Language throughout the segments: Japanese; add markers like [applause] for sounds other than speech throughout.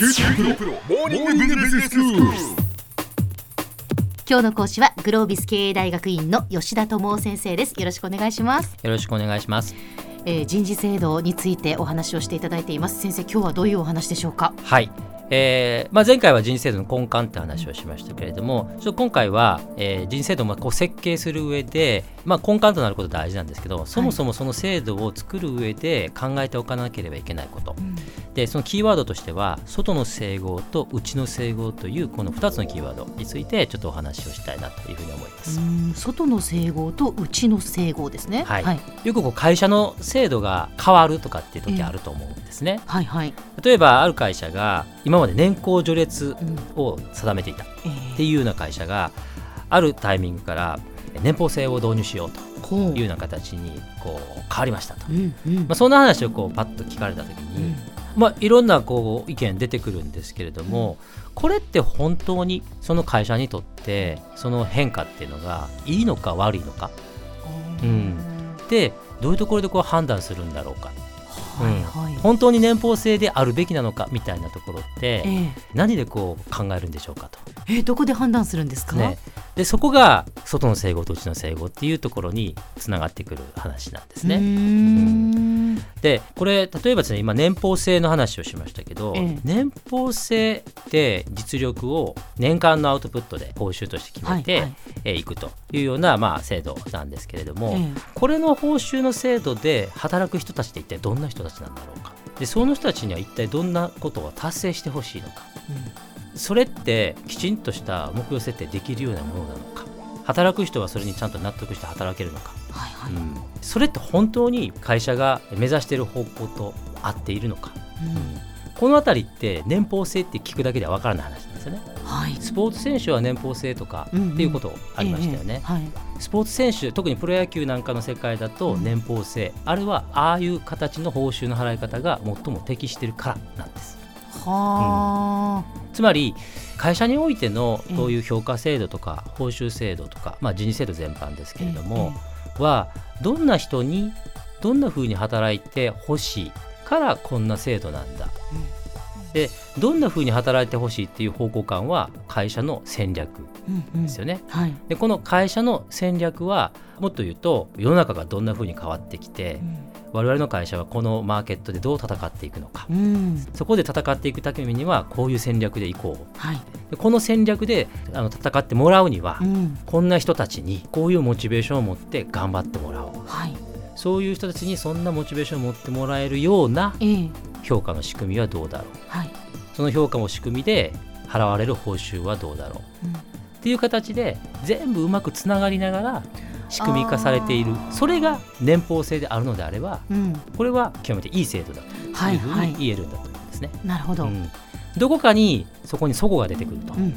九州大学モーニングビジネススクール。今日の講師はグロービス経営大学院の吉田智夫先生です。よろしくお願いします、よろしくお願いします。えー、人事制度についてお話をしていただいています。先生今日はどういうお話でしょうか？はい。えーまあ、前回は人事制度の根幹って話をしましたけれどもちょっと今回は、えー人事制度をまあこう設計する上で、まあ、根幹となること大事なんですけどそもそもその制度を作る上で考えておかなければいけないこと、でそのキーワードとしては外の整合と内の整合というこの2つのキーワードについてちょっとお話をしたいなというふうに思います。うん外の整合と内の整合ですね。はい。はい。よくこう会社の制度が変わるとかっていう時あると思うんですね。はいはい。例えばある会社が今まで年功序列うんを定めていたっえ。ーていうような会社があるタイミングから年俸制を導入しようというような形にこう変わりましたと、まうんうん。あ、そんな話をこうパッと聞かれた時に、まあ、いろんなこう意見出てくるんですけれどもこれって本当にその会社にとってその変化っていうのがいいのか悪いのか。うん。でどういうところでこう判断するんだろうか。はいはい、本当に年俸制であるべきなのかみたいなところってえー何でこう考えるんでしょうかと。えーどこで判断するんですか、ね、でそこが外の整合と内の整合っていうところにつながってくる話なんですね。んでこれ例えばですね今年俸制の話をしましたけど、ええ。年俸制って実力を年間のアウトプットで報酬として決めて、はいはい。えーいくというような、まあ、制度なんですけれども、えこれの報酬の制度で働く人たちって一体どんな人たちなんだろうか。でその人たちには一体どんなことを達成してほしいのか。それってきちんとした目標設定できるようなものなのか働く人はそれにちゃんと納得して働けるのか、はいはい、うん。それって本当に会社が目指している方向と合っているのか、うん。この辺りって年俸制って聞くだけでは分からない話なんですよね。はい。スポーツ選手は年俸制とかっていうことありましたよね、ええはい。スポーツ選手特にプロ野球なんかの世界だとうん年俸制、あれはああいう形の報酬の払い方が最も適しているからなんです。はあ、つまり会社においてのええそういう評価制度とか報酬制度とか、まあ、人事制度全般ですけれども、えはどんな人にどんなふうに働いてほしいからこんな制度なんだ。でどんなふうに働いてほしいっていう方向感は会社の戦略うんうん。ですよね。はい、でこの会社の戦略はもっと言うと世の中がどんなふうに変わってきて我々の会社はこのマーケットでどう戦っていくのか。うん。うんそこで戦っていくためにはこういう戦略でいこう。はい。でこの戦略であの戦ってもらうには、うん。こんな人たちにこういうモチベーションを持って頑張ってもらおう。はい。そういう人たちにそんなモチベーションを持ってもらえるようなええ。評価の仕組みはどうだろう。はい、その評価の仕組みで払われる報酬はどうだろう。うん。っていう形で全部うまくつながりながら仕組み化されている。それが年俸制であるのであればうん、これは極めていい制度だとはいいうふうはいに言えるんだと思うんですね。なるほど、ううん。んどこかにそこに齟齬が出てくると、うん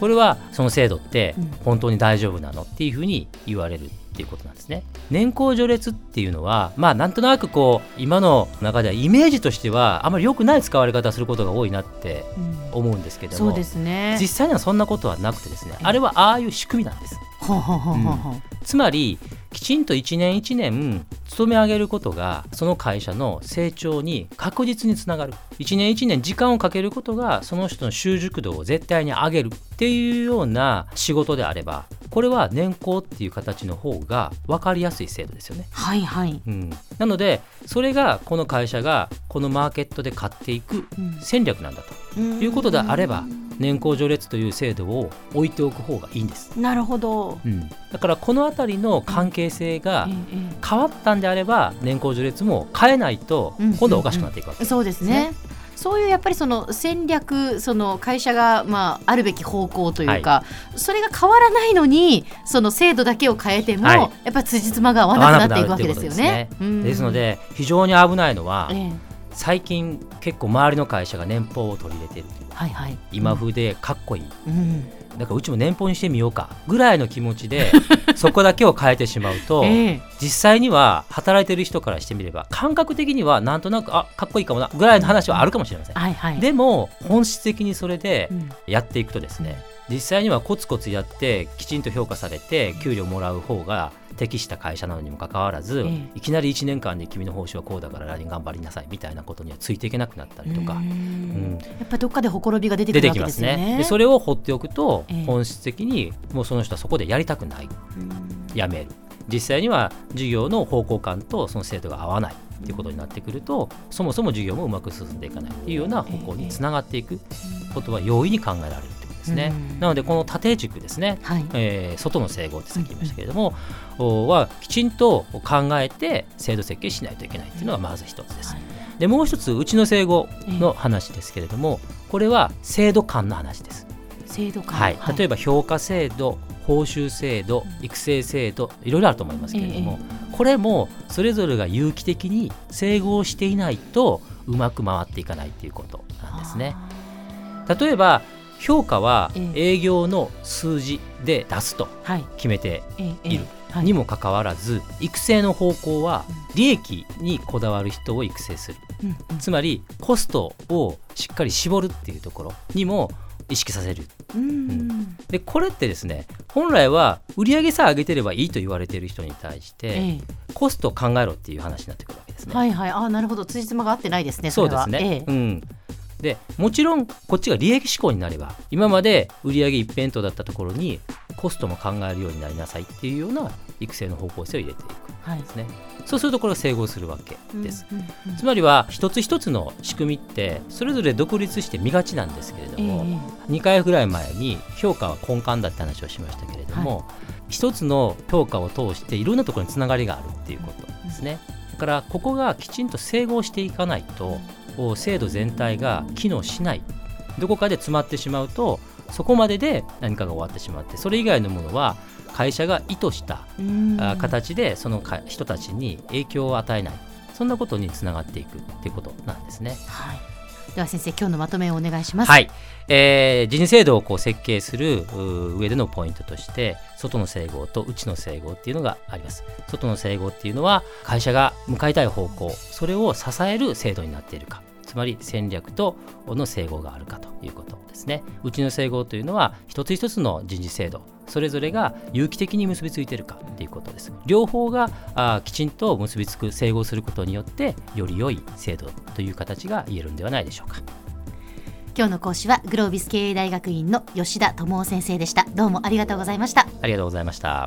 これはその制度ってうん。本当に大丈夫なのっていうふうに言われるっていうことなんですね。年功序列っていうのはまあなんとなくこう今の中ではイメージとしてはあまり良くない使われ方をすることが多いなってうん。思うんですけどもそうですね。実際にはそんなことはなくてですねええ。あれはああいう仕組みなんです。ほうほうほうほうほうつまりきちんと一年一年勤め上げることがその会社の成長に確実につながる。一年一年時間をかけることがその人の習熟度を絶対に上げるっていうような仕事であればこれは年功っていう形の方が分かりやすい制度ですよね。はいはい、うん、なのでそれがこの会社がこのマーケットで買っていくうん戦略なんだということであれば年功序列という制度を置いておく方がいいんです。なるほど、うん、だからこの辺りの関係性が変わったんであれば年功序列も変えないとうん今度はおかしくなっていくわけです。えそうですね。そういうやっぱりその戦略その会社がまああるべき方向というか、それが変わらないのにその制度だけを変えても、はい。やっぱり辻褄が合わなくなっていくわけですよね。ですので非常に危ないのはええ最近結構周りの会社が年俸を取り入れてるはいはい。今風でかっこいい、うん。だからうちも年俸にしてみようか。ぐらいの気持ちで [laughs] そこだけを変えてしまうと、ええ。実際には働いてる人からしてみれば感覚的にはなんとなくあかっこいいかもなぐらいの話はあるかもしれません。はいはい。でも本質的にそれでうん。やっていくとですね実際にはコツコツやってきちんと評価されて給料もらう方が適した会社なのにもかかわらず、ええ。いきなり1年間で君の報酬はこうだから来年頑張りなさいみたいなことにはついていけなくなったりとか、ううん。ん。やっぱりどっかでほころびが出てくるわけきますね。ですよね。でそれを放っておくとええ。本質的にもうその人はそこでやりたくない。うん。やめる。実際には授業の方向感とその生徒が合わない。っていうことになってくるとそもそも授業もうまく進んでいかない。っていうような方向につながっていく。ことは容易に考えられるですね。うんなのでこの縦軸ですねはい。えー外の整合ってさっき言いましたけれども、おはきちんと考えて制度設計しないといけないっていうのがまず一つです。はいでもう一つうちの整合の話ですけれどもこれは制度間の話です。制度化。はい、例えば評価制度報酬制度育成制度いろいろあると思いますけれども、これもそれぞれが有機的に整合していないとうまく回っていかないっていうことなんですね。例えば評価はえ営業の数字で出すとはい。決めてええいる。はい。にもかかわらず育成の方向は利益にこだわる人を育成する。つまりコストをしっかり絞るっていうところにも意識させる。うん。でこれってですね本来は売上さえ上げてればいいと言われている人に対してえコストを考えろっていう話になってくるわけですね。えはいはい。あなるほど。辻褄が合ってないですね。そそうですね、ええ。うん、でもちろんこっちが利益志向になれば今まで売上一辺倒だったところにコストも考えるようになりなさいっていうような育成の方向性を入れていくはいんですね。そうするとこれが整合するわけです。うんうんうんつまりは一つ一つの仕組みってそれぞれ独立して見がちなんですけれどえも、え2回ぐらい前に評価は根幹だって話をしましたけれども、一つの評価を通していろんなところにつながりがあるっていうことですね。だからここがきちんと整合していかないとお制度全体が機能しないどこかで詰まってしまうとそこまでで何かが終わってしまってそれ以外のものは会社が意図した形でそのか人たちに影響を与えないそんなことにつながっていくっていうことなんですね。はい。では先生今日のまとめをお願いします。はい、えー人事制度をこう設計する上でのポイントとして外の整合と内の整合っていうのがあります外の整合っていうのは会社が向かいたい方向それを支える制度になっているかつまり戦略との整合があるかということですね内の整合というのは一つ一つの人事制度それぞれが有機的に結びついているかっていうことです両方があーきちんと結びつく整合することによってより良い制度という形が言えるんではないでしょうか今日の講師はグロービス経営大学院の吉田智夫先生でした。どうもありがとうございました。ありがとうございました。